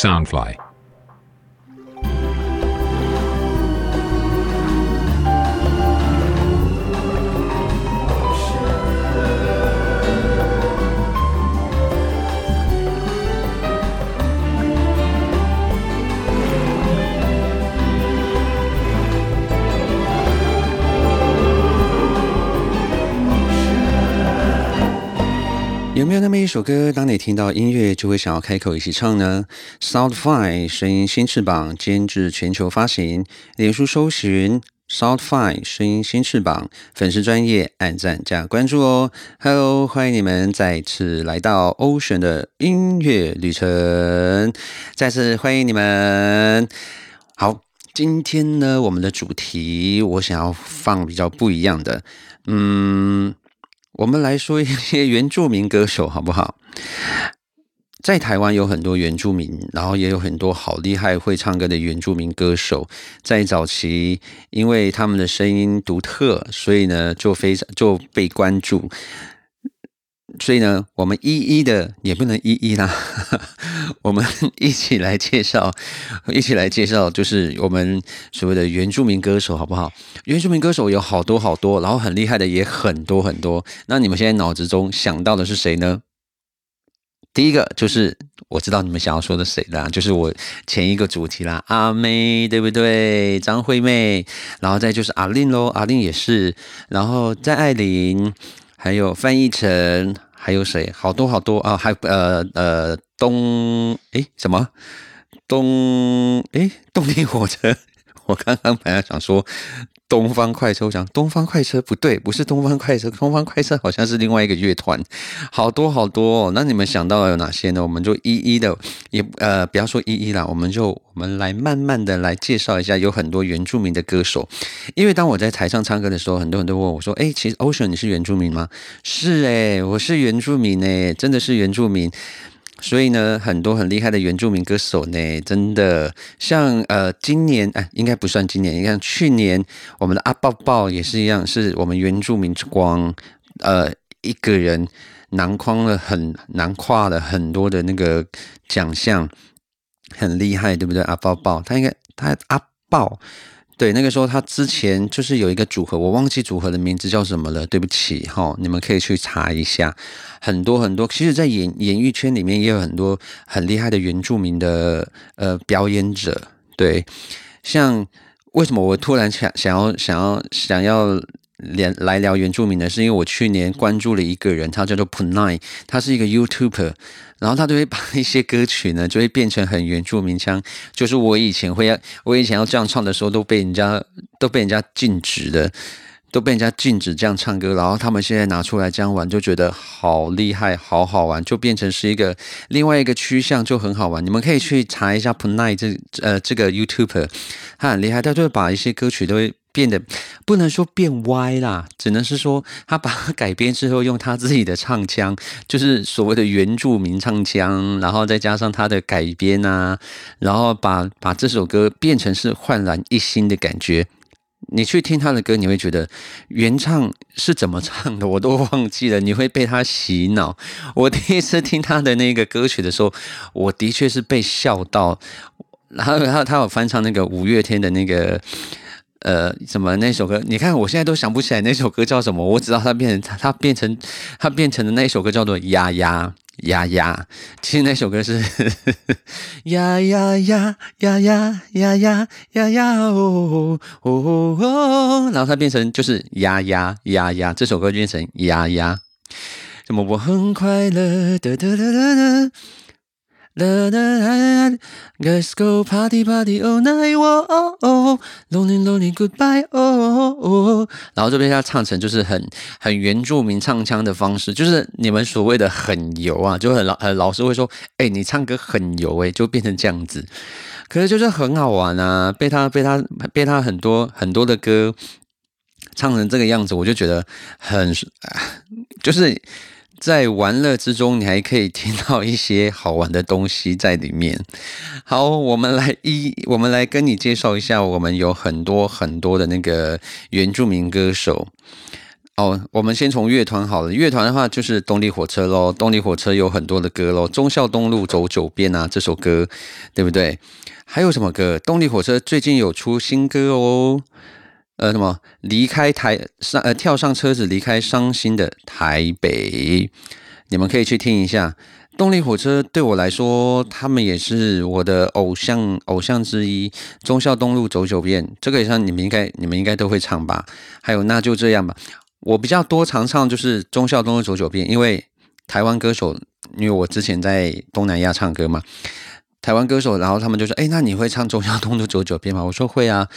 Soundfly。没有那么一首歌，当你听到音乐就会想要开口一起唱呢？Sound Fine 声音新翅膀监制全球发行，脸书搜寻 Sound Fine 声音新翅膀，粉丝专业按赞加关注哦。Hello，欢迎你们再次来到 Ocean 的音乐旅程，再次欢迎你们。好，今天呢，我们的主题我想要放比较不一样的，嗯。我们来说一些 原住民歌手好不好？在台湾有很多原住民，然后也有很多好厉害会唱歌的原住民歌手。在早期，因为他们的声音独特，所以呢就非常就被关注。所以呢，我们一一的也不能一一啦，我们一起来介绍，一起来介绍，就是我们所谓的原住民歌手，好不好？原住民歌手有好多好多，然后很厉害的也很多很多。那你们现在脑子中想到的是谁呢？第一个就是我知道你们想要说的谁啦，就是我前一个主题啦，阿妹对不对？张惠妹，然后再就是阿令喽，阿令也是，然后在艾琳。还有翻译成，还有谁？好多好多啊！还有呃呃东哎什么东哎动力火车？我刚刚本来想说。东方快车，我想东方快车不对，不是东方快车，东方快车好像是另外一个乐团，好多好多。那你们想到了有哪些呢？我们就一一的，也呃不要说一一啦，我们就我们来慢慢的来介绍一下，有很多原住民的歌手。因为当我在台上唱歌的时候，很多人都问我说：“哎，其实 Ocean 你是原住民吗？”是哎，我是原住民哎，真的是原住民。所以呢，很多很厉害的原住民歌手呢，真的像呃，今年哎，应该不算今年，你看去年我们的阿抱抱也是一样，是我们原住民之光，呃，一个人囊框了很囊跨了很多的那个奖项，很厉害，对不对？阿抱抱，他应该他阿抱。对，那个时候他之前就是有一个组合，我忘记组合的名字叫什么了，对不起哈，你们可以去查一下。很多很多，其实，在演演艺圈里面也有很多很厉害的原住民的呃表演者。对，像为什么我突然想想要想要想要连来聊原住民呢？是因为我去年关注了一个人，他叫做 Punai，他是一个 YouTuber。然后他就会把一些歌曲呢，就会变成很原住民腔。就是我以前会要，我以前要这样唱的时候，都被人家都被人家禁止的，都被人家禁止这样唱歌。然后他们现在拿出来这样玩，就觉得好厉害，好好玩，就变成是一个另外一个趋向，就很好玩。你们可以去查一下 Punai 这呃这个 YouTuber，他很厉害，他就会把一些歌曲都会。变得不能说变歪啦，只能是说他把改编之后，用他自己的唱腔，就是所谓的原住民唱腔，然后再加上他的改编啊，然后把把这首歌变成是焕然一新的感觉。你去听他的歌，你会觉得原唱是怎么唱的，我都忘记了。你会被他洗脑。我第一次听他的那个歌曲的时候，我的确是被笑到。然后，然后他有翻唱那个五月天的那个。呃，什么那首歌？你看，我现在都想不起来那首歌叫什么。我知道它变成，它它变成，它变成的那一首歌叫做《呀呀呀呀》。其实那首歌是呀呀呀呀呀呀呀呀呀哦哦哦，然后它变成就是呀呀呀呀，这首歌变成呀呀。什么？我很快乐的的的的的。啦啦啦，Let's go party party all night，Oh, oh,，Lonely lonely goodbye，Oh, oh, oh.。然后这边他唱成就是很很原住民唱腔的方式，就是你们所谓的很油啊，就很老很老师会说，哎，你唱歌很油哎，就变成这样子。可是就是很好玩啊，被他被他被他很多很多的歌唱成这个样子，我就觉得很就是。在玩乐之中，你还可以听到一些好玩的东西在里面。好，我们来一，我们来跟你介绍一下，我们有很多很多的那个原住民歌手。哦，我们先从乐团好了。乐团的话就是动力火车喽，动力火车有很多的歌喽，《忠孝东路走九遍》啊，这首歌对不对？还有什么歌？动力火车最近有出新歌哦，呃，什么离开台上呃跳上车子离开伤心的台北，你们可以去听一下。动力火车对我来说，他们也是我的偶像偶像之一。忠孝东路走九遍，这个也像你们应该你们应该都会唱吧？还有那就这样吧。我比较多常唱就是忠孝东路走九遍，因为台湾歌手，因为我之前在东南亚唱歌嘛，台湾歌手，然后他们就说：“哎，那你会唱忠孝东路走九遍吗？”我说会啊。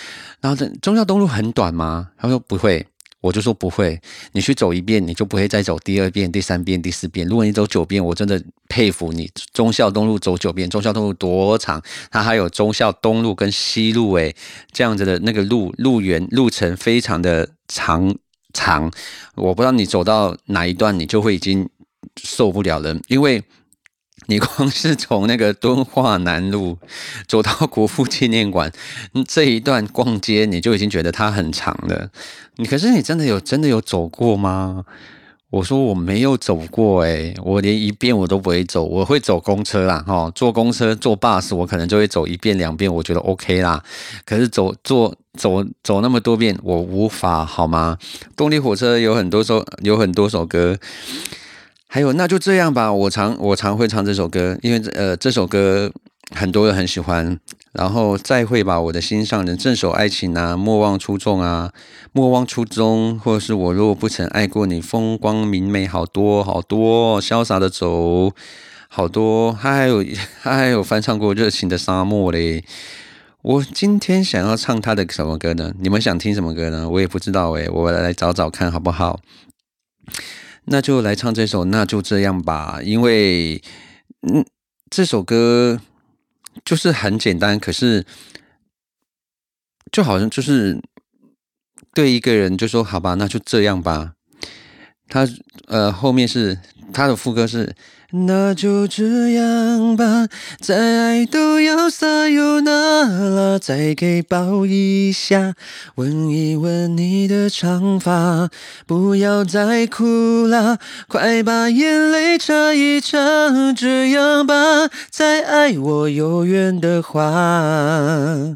然后这忠孝东路很短吗？他说不会，我就说不会。你去走一遍，你就不会再走第二遍、第三遍、第四遍。如果你走九遍，我真的佩服你。忠孝东路走九遍，忠孝东路多长？它还有忠孝东路跟西路，哎，这样子的那个路路缘路程非常的长。长，我不知道你走到哪一段，你就会已经受不了了，因为你光是从那个敦化南路走到国父纪念馆这一段逛街，你就已经觉得它很长了。你可是你真的有真的有走过吗？我说我没有走过，诶，我连一遍我都不会走。我会走公车啦，哈，坐公车坐 bus，我可能就会走一遍两遍，我觉得 OK 啦。可是走坐走走那么多遍，我无法，好吗？动力火车有很多首有很多首歌，还有那就这样吧。我常我常会唱这首歌，因为呃这首歌。很多人很喜欢，然后再会吧，我的心上人，镇守爱情啊，莫忘初衷啊，莫忘初衷，或者是我若不曾爱过你，风光明媚，好多好多，潇洒的走，好多，他还有 他还有翻唱过热情的沙漠嘞。我今天想要唱他的什么歌呢？你们想听什么歌呢？我也不知道诶，我来找找看好不好？那就来唱这首，那就这样吧，因为嗯，这首歌。就是很简单，可是就好像就是对一个人就说好吧，那就这样吧。他呃后面是他的副歌是。那就这样吧，再爱都要撒由那拉，再给抱一下，吻一吻你的长发，不要再哭啦，快把眼泪擦一擦，这样吧，再爱我有缘的话。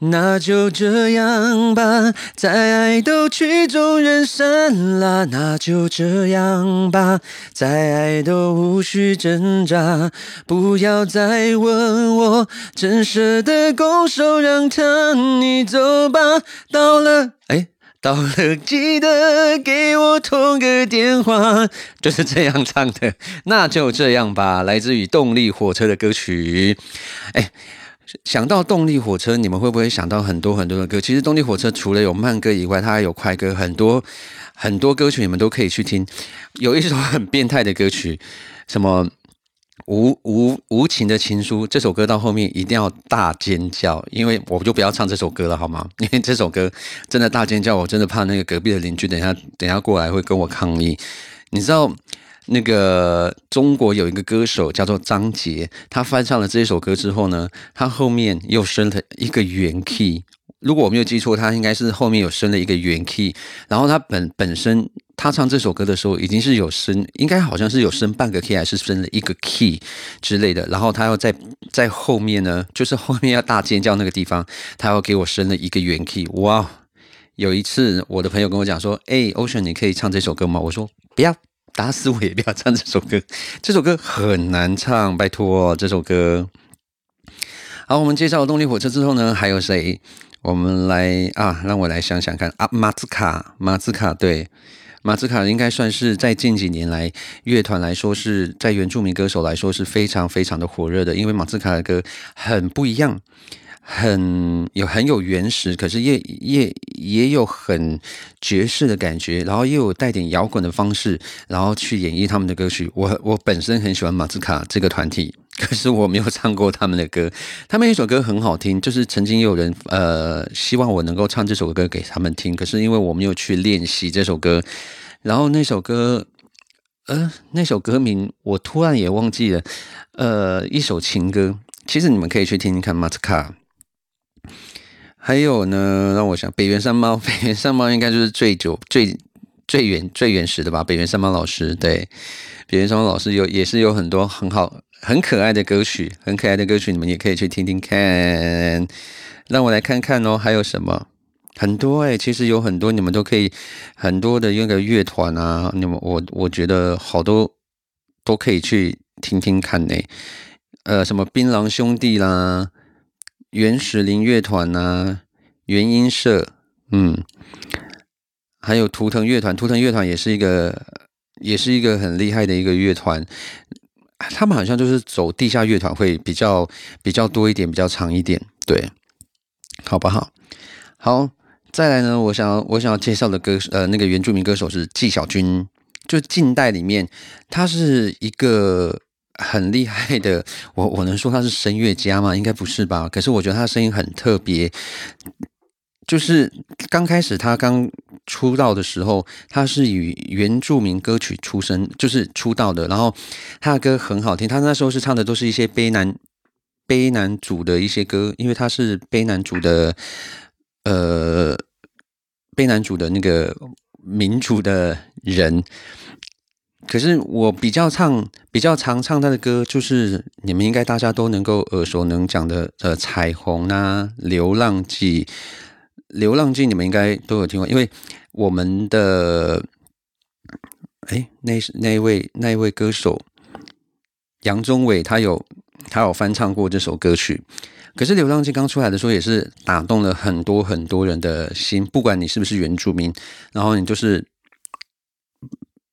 那就这样吧，再爱都曲终人散啦。那就这样吧，再爱都无需挣扎。不要再问我，真舍得拱手让他，你走吧。到了，哎，到了，记得给我通个电话。就是这样唱的。那就这样吧，来自于动力火车的歌曲。哎。想到动力火车，你们会不会想到很多很多的歌？其实动力火车除了有慢歌以外，它还有快歌，很多很多歌曲你们都可以去听。有一首很变态的歌曲，什么无无无情的情书，这首歌到后面一定要大尖叫，因为我就不要唱这首歌了，好吗？因为这首歌真的大尖叫，我真的怕那个隔壁的邻居等下等下过来会跟我抗议。你知道？那个中国有一个歌手叫做张杰，他翻唱了这首歌之后呢，他后面又升了一个原 key。如果我没有记错，他应该是后面有升了一个原 key。然后他本本身他唱这首歌的时候，已经是有升，应该好像是有升半个 key，还是升了一个 key 之类的。然后他要在在后面呢，就是后面要大尖叫那个地方，他要给我升了一个原 key。哇！有一次我的朋友跟我讲说：“哎，Ocean，你可以唱这首歌吗？”我说：“不要。”打死我也不要唱这首歌，这首歌很难唱，拜托这首歌。好，我们介绍动力火车之后呢，还有谁？我们来啊，让我来想想看啊，马兹卡，马兹卡，对，马兹卡应该算是在近几年来乐团来说是在原住民歌手来说是非常非常的火热的，因为马兹卡的歌很不一样。很有很有原始，可是也也也有很爵士的感觉，然后又有带点摇滚的方式，然后去演绎他们的歌曲。我我本身很喜欢马兹卡这个团体，可是我没有唱过他们的歌。他们一首歌很好听，就是曾经有人呃希望我能够唱这首歌给他们听，可是因为我没有去练习这首歌，然后那首歌呃那首歌名我突然也忘记了，呃一首情歌，其实你们可以去听听看《马斯卡》。还有呢，让我想，北原山猫，北原山猫应该就是最久、最最原、最原始的吧？北原山猫老师，对，北原山猫老师有也是有很多很好、很可爱的歌曲，很可爱的歌曲，你们也可以去听听看。让我来看看哦，还有什么？很多哎，其实有很多，你们都可以很多的那个乐团啊，你们我我觉得好多都可以去听听看呢。呃，什么槟榔兄弟啦。原始林乐团呐，原音社，嗯，还有图腾乐团，图腾乐团也是一个，也是一个很厉害的一个乐团。他们好像就是走地下乐团会比较比较多一点，比较长一点，对，好不好？好，再来呢，我想要我想要介绍的歌，呃，那个原住民歌手是纪晓君，就近代里面，他是一个。很厉害的，我我能说他是声乐家吗？应该不是吧。可是我觉得他的声音很特别，就是刚开始他刚出道的时候，他是以原住民歌曲出身，就是出道的。然后他的歌很好听，他那时候是唱的都是一些悲男悲男主的一些歌，因为他是悲男主的，呃，悲男主的那个民主的人。可是我比较唱比较常唱他的歌，就是你们应该大家都能够耳熟能讲的，呃，彩虹啊，流浪记，流浪记，你们应该都有听过，因为我们的，哎，那那位那一位歌手杨宗纬，他有他有翻唱过这首歌曲。可是流浪记刚出来的时候，也是打动了很多很多人的心，不管你是不是原住民，然后你就是。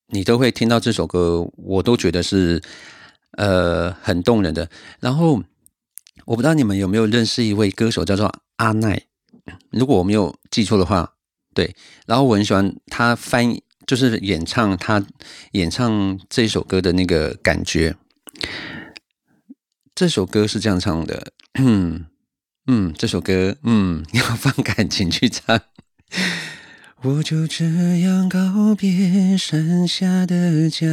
你都会听到这首歌，我都觉得是呃很动人的。然后我不知道你们有没有认识一位歌手叫做阿奈，如果我没有记错的话，对。然后我很喜欢他翻，就是演唱他演唱这首歌的那个感觉。这首歌是这样唱的，嗯，这首歌，嗯，要放感情去唱。我就这样告别山下的家，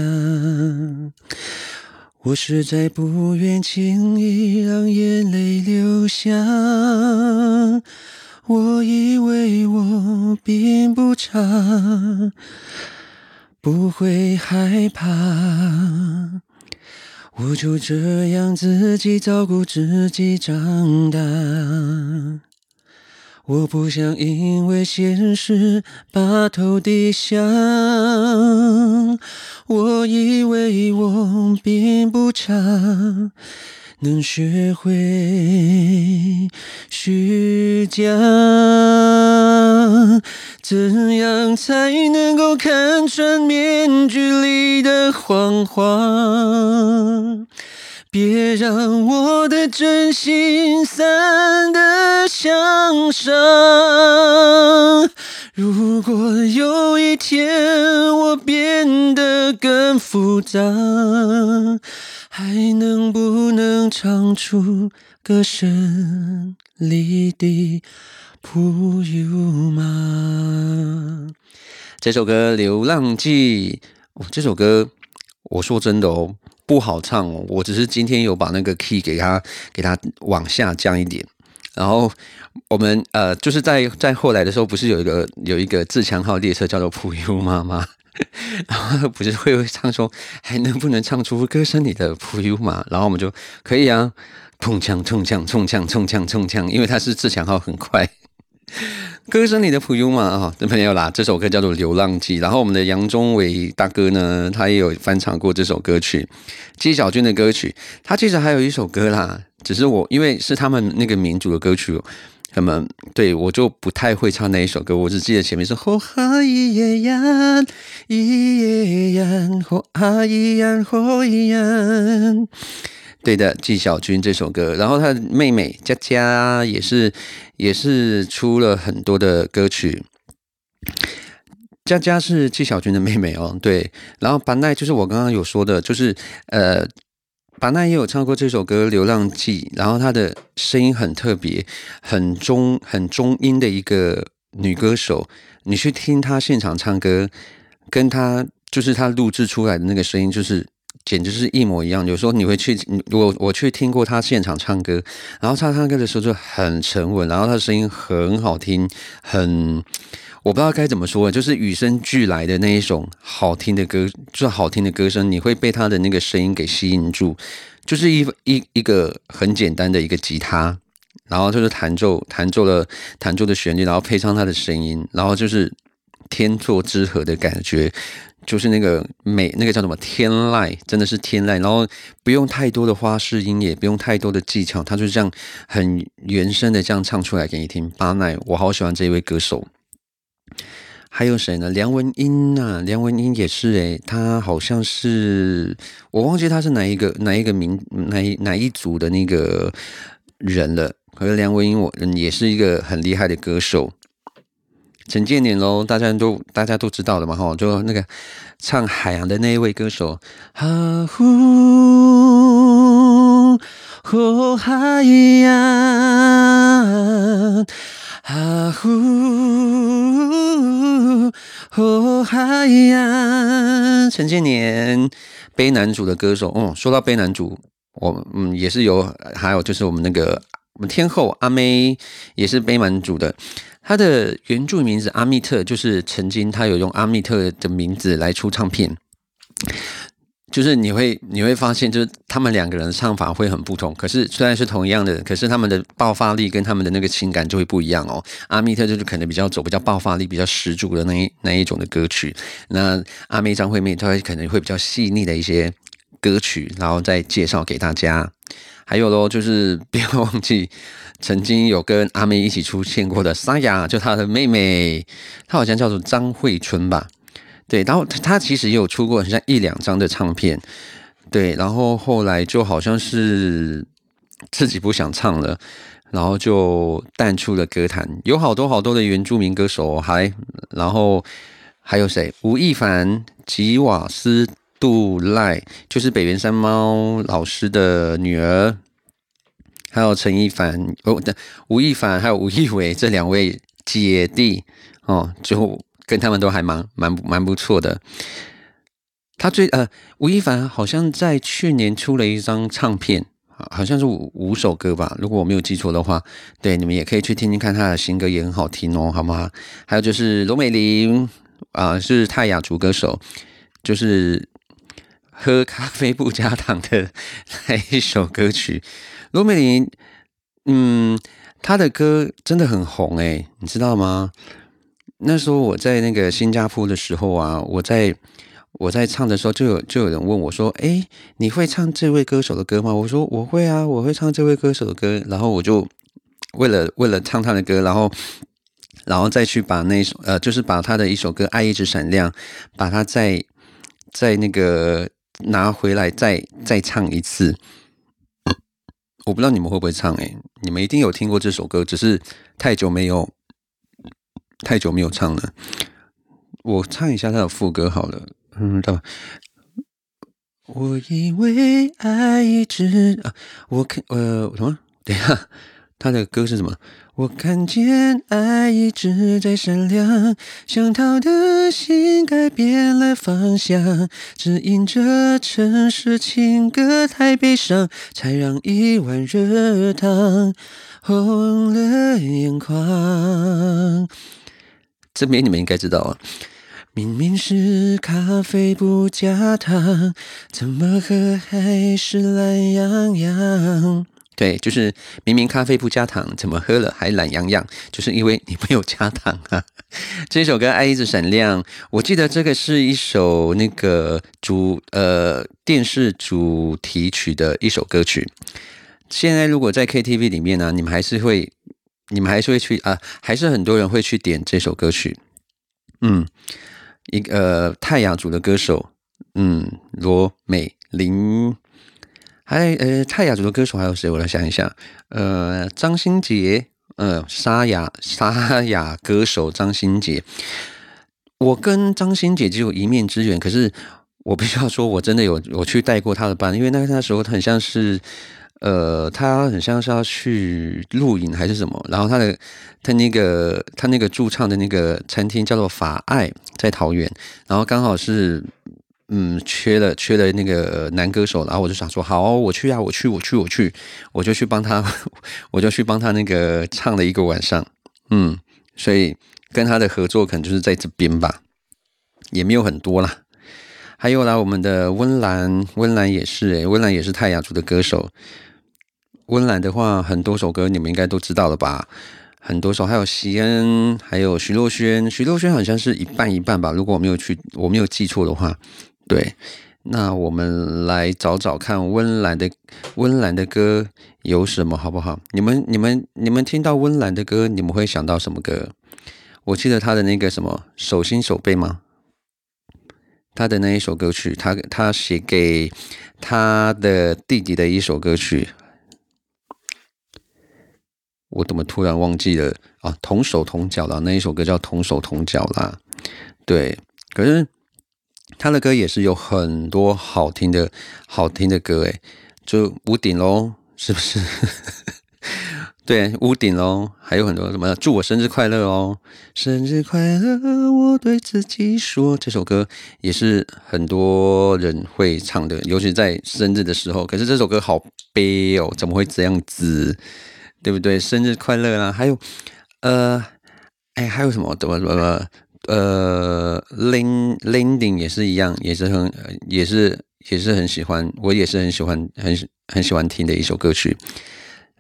我实在不愿轻易让眼泪流下。我以为我并不差，不会害怕，我就这样自己照顾自己长大。我不想因为现实把头低下，我以为我并不差，能学会虚假，怎样才能够看穿面具里的谎话？别让我的真心散得像沙。如果有一天我变得更复杂，还能不能唱出歌声里的普悠吗？这首歌《流浪记》，这首歌，我说真的哦。不好唱哦，我只是今天有把那个 key 给它给它往下降一点，然后我们呃就是在在后来的时候，不是有一个有一个自强号列车叫做普悠妈妈，然后不是会唱说还能不能唱出歌声里的普悠玛，然后我们就可以啊，冲枪冲枪冲枪冲枪冲枪，因为他是自强号很快。歌声里的普悠嘛啊，这没有啦。这首歌叫做《流浪记》，然后我们的杨宗纬大哥呢，他也有翻唱过这首歌曲，纪晓君的歌曲。他其实还有一首歌啦，只是我因为是他们那个民族的歌曲，那么对我就不太会唱那一首歌。我只记得前面是吼哈咿耶呀，咿耶呀，吼哈咿呀，吼咿呀。对的，纪晓君这首歌，然后他的妹妹佳佳也是也是出了很多的歌曲。佳佳是纪晓君的妹妹哦，对。然后班奈就是我刚刚有说的，就是呃，巴奈也有唱过这首歌《流浪记》，然后她的声音很特别，很中很中音的一个女歌手。你去听她现场唱歌，跟她就是她录制出来的那个声音，就是简直是一模一样。有时候你会去，我我去听过她现场唱歌，然后她唱歌的时候就很沉稳，然后她的声音很好听，很。我不知道该怎么说，就是与生俱来的那一种好听的歌，就好听的歌声，你会被他的那个声音给吸引住。就是一一一个很简单的一个吉他，然后就是弹奏弹奏了弹奏的旋律，然后配上他的声音，然后就是天作之合的感觉，就是那个美，那个叫什么天籁，真的是天籁。然后不用太多的花式音，也不用太多的技巧，他就这样很原声的这样唱出来给你听。巴奈，我好喜欢这一位歌手。还有谁呢？梁文音呐，梁文音也是诶，他好像是我忘记他是哪一个哪一个名哪一哪一组的那个人了。可是梁文音我也是一个很厉害的歌手。陈建年喽，大家都大家都知道的嘛哈，就那个唱海洋的那一位歌手。哈呼呼海洋。啊呼呼海呀！陈建年，悲男主的歌手。嗯，说到悲男主，我嗯也是有，还有就是我们那个我们天后阿妹也是悲男主的。他的原著名字阿密特，就是曾经他有用阿密特的名字来出唱片。就是你会你会发现，就是他们两个人唱法会很不同。可是虽然是同样的，可是他们的爆发力跟他们的那个情感就会不一样哦。阿密特就是可能比较走比较爆发力比较十足的那一那一种的歌曲。那阿妹张惠妹，她可能会比较细腻的一些歌曲，然后再介绍给大家。还有喽，就是不要忘记曾经有跟阿妹一起出现过的沙雅，就她的妹妹，她好像叫做张惠春吧。对，然后他他其实也有出过很像一两张的唱片，对，然后后来就好像是自己不想唱了，然后就淡出了歌坛。有好多好多的原住民歌手，还然后还有谁？吴亦凡、吉瓦斯、杜赖，就是北原山猫老师的女儿，还有陈一凡哦，对吴亦凡还有吴亦伟这两位姐弟哦，就。跟他们都还蛮蛮蛮不错的。他最呃，吴亦凡好像在去年出了一张唱片，好像是五五首歌吧，如果我没有记错的话。对，你们也可以去听听看他的新歌，也很好听哦，好吗？还有就是罗美玲啊，是泰雅族歌手，就是喝咖啡不加糖的那一首歌曲。罗美玲，嗯，她的歌真的很红诶，你知道吗？那时候我在那个新加坡的时候啊，我在我在唱的时候，就有就有人问我说：“哎，你会唱这位歌手的歌吗？”我说：“我会啊，我会唱这位歌手的歌。”然后我就为了为了唱他的歌，然后然后再去把那首呃，就是把他的一首歌《爱一直闪亮》，把它再再那个拿回来再再唱一次。我不知道你们会不会唱哎，你们一定有听过这首歌，只是太久没有。太久没有唱了，我唱一下他的副歌好了。嗯，到我以为爱一直啊，我看呃什么？等一下，他的歌是什么？我看见爱一直在闪亮，想逃的心改变了方向，只因这城市情歌太悲伤，才让一碗热汤红了眼眶。这边你们应该知道啊，明明是咖啡不加糖，怎么喝还是懒洋洋？对，就是明明咖啡不加糖，怎么喝了还懒洋洋？就是因为你没有加糖啊。这首歌《爱一直闪亮》，我记得这个是一首那个主呃电视主题曲的一首歌曲。现在如果在 KTV 里面呢，你们还是会。你们还是会去啊？还是很多人会去点这首歌曲？嗯，一个泰雅族的歌手，嗯，罗美玲。还呃，泰雅族的歌手还有谁？我来想一下。呃，张新杰，呃，沙哑沙哑歌手张新杰。我跟张新杰只有一面之缘，可是我必须要说，我真的有我去带过他的班，因为那那时候很像是，呃，他很像是要去录影还是什么，然后他的他那个他那个驻唱的那个餐厅叫做法爱，在桃园，然后刚好是。嗯，缺了缺了那个男歌手，然后我就想说，好，我去啊，我去，我去，我去，我就去帮他，我就去帮他那个唱了一个晚上。嗯，所以跟他的合作可能就是在这边吧，也没有很多啦。还有啦，我们的温岚，温岚也是诶，温岚也是泰雅族的歌手。温岚的话，很多首歌你们应该都知道了吧？很多首，还有席恩，还有徐若瑄，徐若瑄好像是一半一半吧，如果我没有去，我没有记错的话。对，那我们来找找看温岚的温岚的歌有什么，好不好？你们、你们、你们听到温岚的歌，你们会想到什么歌？我记得他的那个什么手心手背吗？他的那一首歌曲，他他写给他的弟弟的一首歌曲，我怎么突然忘记了啊？同手同脚啦，那一首歌叫同手同脚啦。对，可是。他的歌也是有很多好听的好听的歌，诶，就屋顶喽，是不是？对，屋顶喽，还有很多什么祝我生日快乐哦，生日快乐，我对自己说，这首歌也是很多人会唱的，尤其在生日的时候。可是这首歌好悲哦，怎么会这样子？对不对？生日快乐啦，还有，呃，哎，还有什么？怎么怎么？呃，Land Landing 也是一样，也是很，也是也是很喜欢，我也是很喜欢，很很喜欢听的一首歌曲。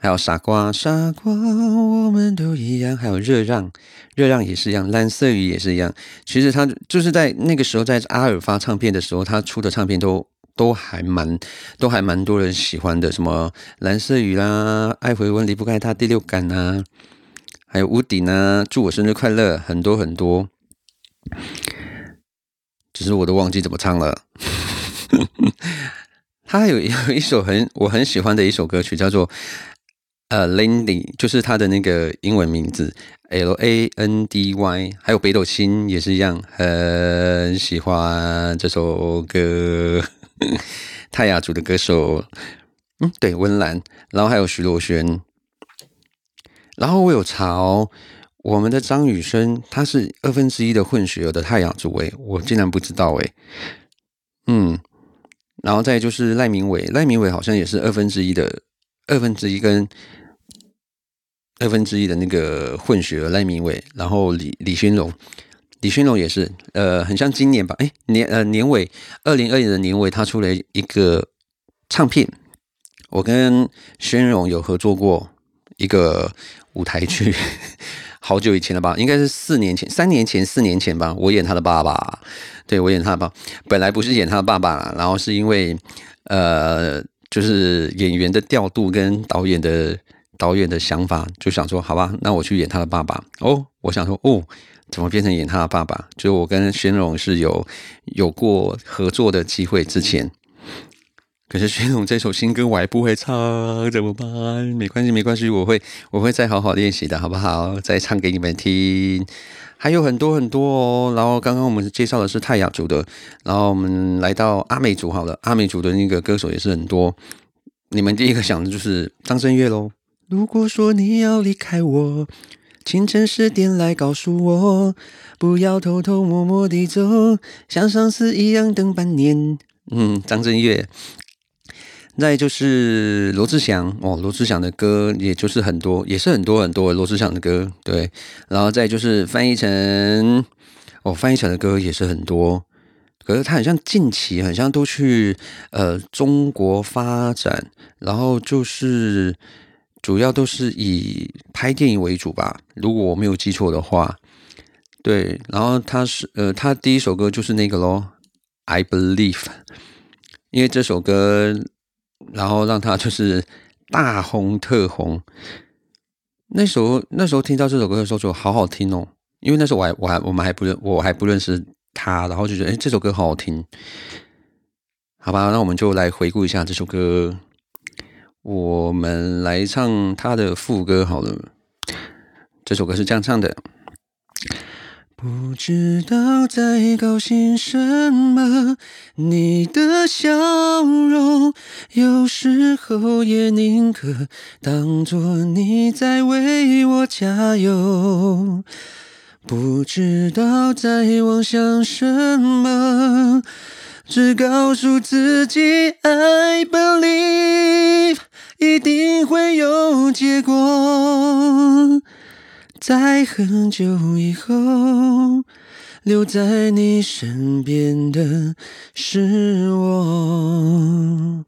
还有傻瓜，傻瓜，我们都一样。还有热让，热让也是一样，蓝色雨也是一样。其实他就是在那个时候，在阿尔发唱片的时候，他出的唱片都都还蛮，都还蛮多人喜欢的。什么蓝色雨啦，爱回温离不开他，第六感啊，还有屋顶啊，祝我生日快乐，很多很多。只是我都忘记怎么唱了。他有有一首很我很喜欢的一首歌曲，叫做呃 Landy，就是他的那个英文名字 L A N D Y。还有北斗星也是一样，很喜欢这首歌。泰雅族的歌手，嗯，对，温岚，然后还有徐若瑄，然后我有查哦。我们的张雨生，他是二分之一的混血儿的太阳族诶，我竟然不知道诶。嗯，然后再就是赖明伟，赖明伟好像也是二分之一的二分之一跟二分之一的那个混血儿赖明伟，然后李李勋荣，李勋荣也是，呃，很像今年吧，哎年呃年尾二零二零的年尾，他出了一个唱片，我跟宣荣有合作过一个舞台剧。好久以前了吧，应该是四年前、三年前、四年前吧。我演他的爸爸，对我演他的爸，本来不是演他的爸爸，然后是因为呃，就是演员的调度跟导演的导演的想法，就想说好吧，那我去演他的爸爸。哦，我想说哦，怎么变成演他的爸爸？就我跟宣荣是有有过合作的机会之前。可是徐总这首新歌我还不会唱，怎么办？没关系，没关系，我会我会再好好练习的，好不好？再唱给你们听。还有很多很多哦。然后刚刚我们介绍的是泰雅族的，然后我们来到阿美族好了。阿美族的那个歌手也是很多。你们第一个想的就是张震岳喽。如果说你要离开我，清晨十点来告诉我，不要偷偷摸摸地走，像上次一样等半年。嗯，张震岳。再就是罗志祥哦，罗志祥的歌也就是很多，也是很多很多罗志祥的歌，对。然后再就是翻译成哦，翻译成的歌也是很多。可是他很像近期，很像都去呃中国发展，然后就是主要都是以拍电影为主吧，如果我没有记错的话。对，然后他是呃，他第一首歌就是那个咯 i Believe，因为这首歌。然后让他就是大红特红。那时候那时候听到这首歌的时候，就好好听哦。因为那时候我还我还我们还不认我还不认识他，然后就觉得哎，这首歌好好听。好吧，那我们就来回顾一下这首歌。我们来唱他的副歌好了。这首歌是这样唱的。不知道在高兴什么，你的笑容有时候也宁可当作你在为我加油。不知道在妄想什么，只告诉自己 I believe 一定会有结果。在很久以后，留在你身边的是我。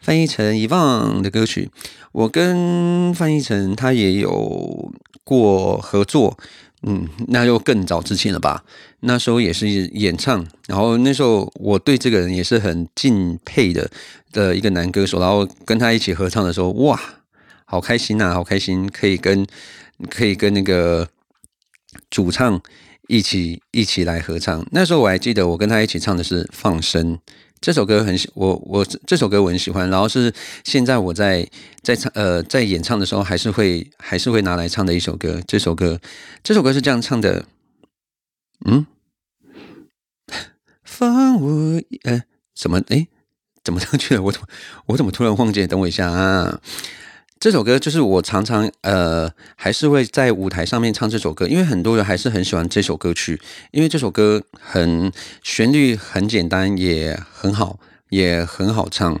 翻译成遗忘的歌曲，我跟翻译成他也有过合作，嗯，那就更早之前了吧。那时候也是演唱，然后那时候我对这个人也是很敬佩的的一个男歌手，然后跟他一起合唱的时候，哇，好开心呐，好开心，可以跟。可以跟那个主唱一起一起来合唱。那时候我还记得，我跟他一起唱的是《放生》这首歌，很喜我我这首歌我很喜欢。然后是现在我在在唱呃在演唱的时候，还是会还是会拿来唱的一首歌。这首歌这首歌是这样唱的，嗯，放我呃怎么哎怎么上去了？我怎么我怎么突然忘记？等我一下啊。这首歌就是我常常呃还是会在舞台上面唱这首歌，因为很多人还是很喜欢这首歌曲，因为这首歌很旋律很简单，也很好，也很好唱。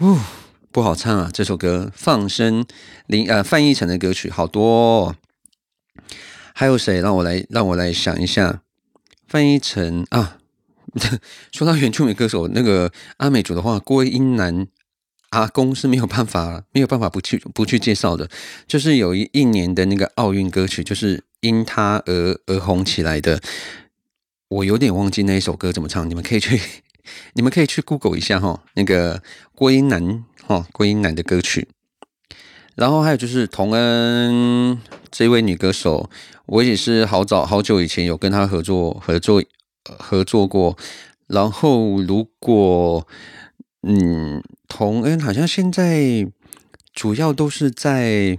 呜，不好唱啊！这首歌放生林呃范逸臣的歌曲好多，还有谁？让我来让我来想一下。范逸臣啊，说到原住民歌手，那个阿美族的话，郭英男阿公是没有办法没有办法不去不去介绍的。就是有一一年的那个奥运歌曲，就是因他而而红起来的。我有点忘记那一首歌怎么唱，你们可以去。你们可以去 Google 一下哈，那个郭英男哈，郭英男的歌曲。然后还有就是童恩这位女歌手，我也是好早好久以前有跟她合作合作合作过。然后如果嗯，童恩好像现在主要都是在。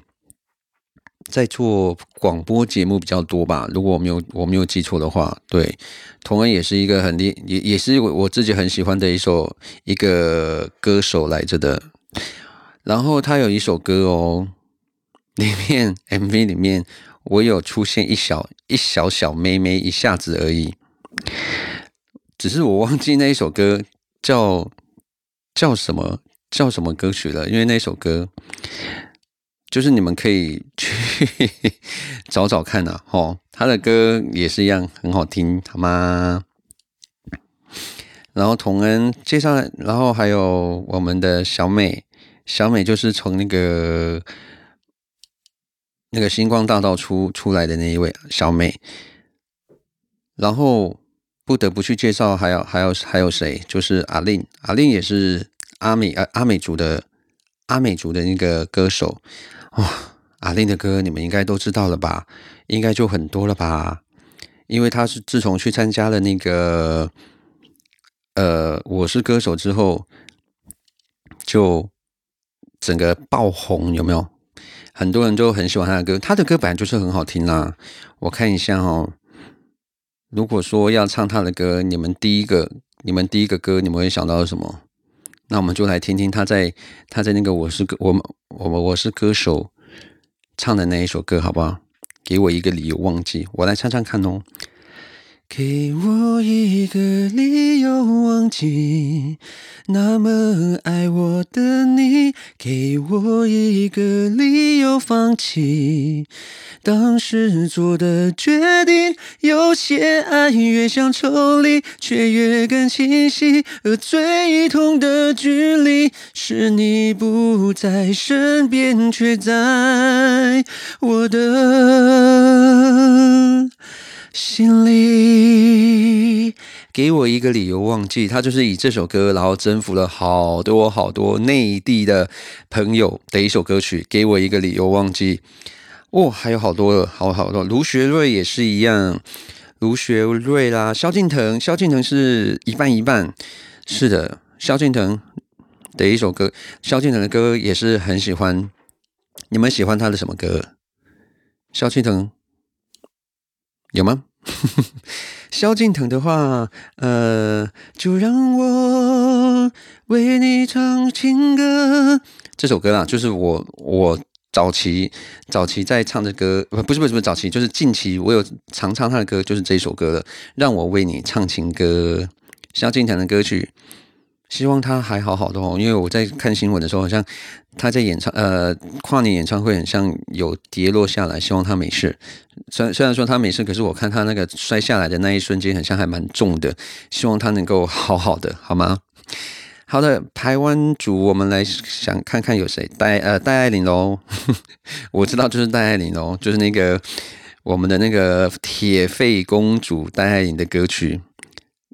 在做广播节目比较多吧，如果我没有我没有记错的话，对，童恩也是一个很厉，也也是我我自己很喜欢的一首一个歌手来着的。然后他有一首歌哦，里面 MV 里面我有出现一小一小小妹妹一下子而已，只是我忘记那一首歌叫叫什么叫什么歌曲了，因为那首歌。就是你们可以去 找找看呐，吼，他的歌也是一样很好听，好吗？然后童恩介绍，然后还有我们的小美，小美就是从那个那个星光大道出出来的那一位小美。然后不得不去介绍，还有还有还有谁？就是阿令，阿令也是阿美阿阿美族的阿美族的那个歌手。哇，阿令的歌你们应该都知道了吧？应该就很多了吧？因为他是自从去参加了那个呃《我是歌手》之后，就整个爆红，有没有？很多人都很喜欢他的歌，他的歌本来就是很好听啦。我看一下哦，如果说要唱他的歌，你们第一个，你们第一个歌，你们会想到什么？那我们就来听听他在他在那个我是歌我们我们我是歌手唱的那一首歌好不好？给我一个理由忘记，我来唱唱看哦。给我一个理由忘记那么爱我的你，给我一个理由放弃当时做的决定。有些爱越想抽离，却越更清晰。而最痛的距离，是你不在身边，却在我的。心里。给我一个理由忘记，他就是以这首歌，然后征服了好多好多内地的朋友的一首歌曲。给我一个理由忘记，哦，还有好多，好好多。卢学瑞也是一样，卢学瑞啦，萧敬腾，萧敬腾是一半一半，是的，萧敬腾的一首歌，萧敬腾的歌也是很喜欢。你们喜欢他的什么歌？萧敬腾有吗？萧敬腾的话，呃，就让我为你唱情歌。这首歌啊，就是我我早期早期在唱的歌，不是不是不是早期，就是近期我有常唱他的歌，就是这首歌了。让我为你唱情歌，萧敬腾的歌曲。希望他还好好的哦，因为我在看新闻的时候，好像他在演唱呃跨年演唱会，很像有跌落下来。希望他没事。虽然虽然说他没事，可是我看他那个摔下来的那一瞬间，很像还蛮重的。希望他能够好好的，好吗？好的，台湾组，我们来想看看有谁戴呃戴爱玲喽。我知道就是戴爱玲哦，就是那个我们的那个铁肺公主戴爱玲的歌曲。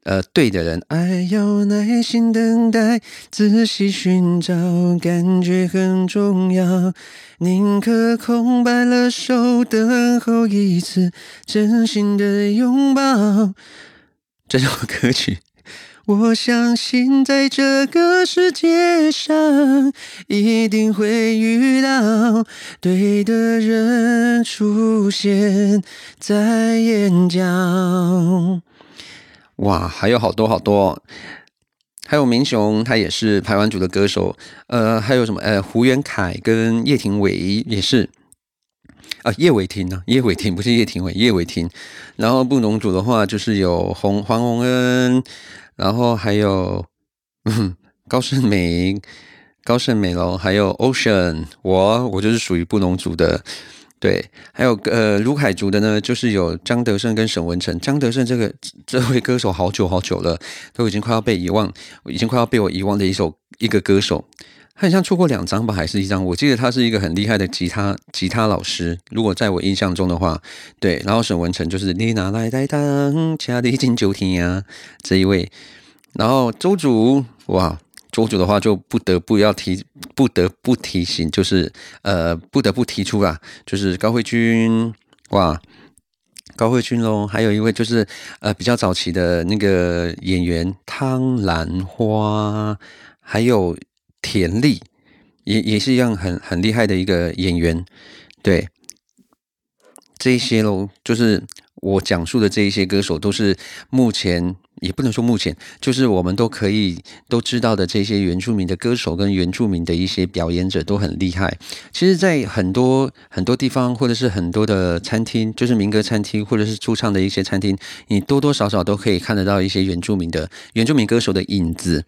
呃，对的人，爱要耐心等待，仔细寻找，感觉很重要。宁可空白了手，等候一次真心的拥抱。这首歌曲，我相信在这个世界上，一定会遇到对的人出现在眼角。哇，还有好多好多，还有明雄，他也是台湾组的歌手。呃，还有什么？呃，胡元凯跟叶庭伟也是。啊，叶伟霆呢？叶伟霆不是叶庭伟，叶伟霆。然后布农组的话，就是有洪黄宏恩，然后还有 高胜美、高胜美喽，还有 Ocean。我我就是属于布农组的。对，还有呃，卢凯族的呢，就是有张德胜跟沈文成。张德胜这个这位歌手好久好久了，都已经快要被遗忘，已经快要被我遗忘的一首一个歌手。他好像出过两张吧，还是一张？我记得他是一个很厉害的吉他吉他老师。如果在我印象中的话，对。然后沈文成就是你拿来代当家里金九天呀这一位。然后周主哇。周主的话就不得不要提，不得不提醒，就是呃，不得不提出啊，就是高慧君哇，高慧君喽，还有一位就是呃比较早期的那个演员汤兰花，还有田丽，也也是一样很很厉害的一个演员，对，这些喽，就是我讲述的这一些歌手都是目前。也不能说目前，就是我们都可以都知道的这些原住民的歌手跟原住民的一些表演者都很厉害。其实，在很多很多地方，或者是很多的餐厅，就是民歌餐厅，或者是驻唱的一些餐厅，你多多少少都可以看得到一些原住民的原住民歌手的影子。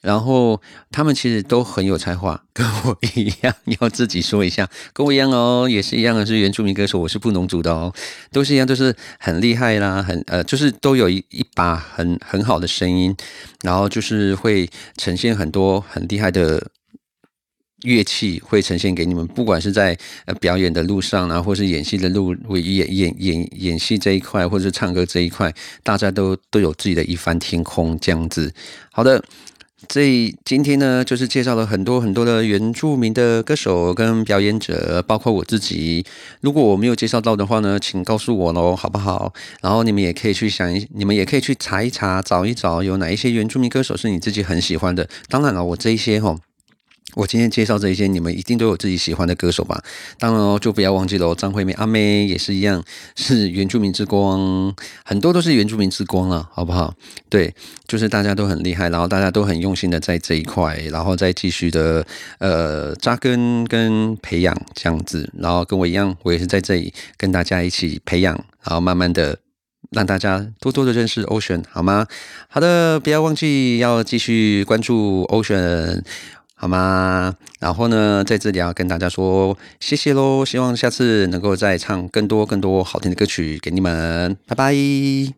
然后他们其实都很有才华，跟我一样，要自己说一下，跟我一样哦，也是一样的，是原住民歌手，我是布农族的哦，都是一样，都是很厉害啦，很呃，就是都有一一把很很好的声音，然后就是会呈现很多很厉害的乐器，会呈现给你们，不管是在呃表演的路上啊，或是演戏的路，演演演演戏这一块，或者是唱歌这一块，大家都都有自己的一番天空这样子。好的。这今天呢，就是介绍了很多很多的原住民的歌手跟表演者，包括我自己。如果我没有介绍到的话呢，请告诉我喽，好不好？然后你们也可以去想一，你们也可以去查一查，找一找有哪一些原住民歌手是你自己很喜欢的。当然了，我这一些哈。我今天介绍这一些，你们一定都有自己喜欢的歌手吧？当然哦，就不要忘记了张惠妹、阿妹也是一样，是原住民之光，很多都是原住民之光了，好不好？对，就是大家都很厉害，然后大家都很用心的在这一块，然后再继续的呃扎根跟培养这样子，然后跟我一样，我也是在这里跟大家一起培养，然后慢慢的让大家多多的认识 Ocean，好吗？好的，不要忘记要继续关注 Ocean。好吗？然后呢，在这里要跟大家说谢谢喽，希望下次能够再唱更多更多好听的歌曲给你们，拜拜。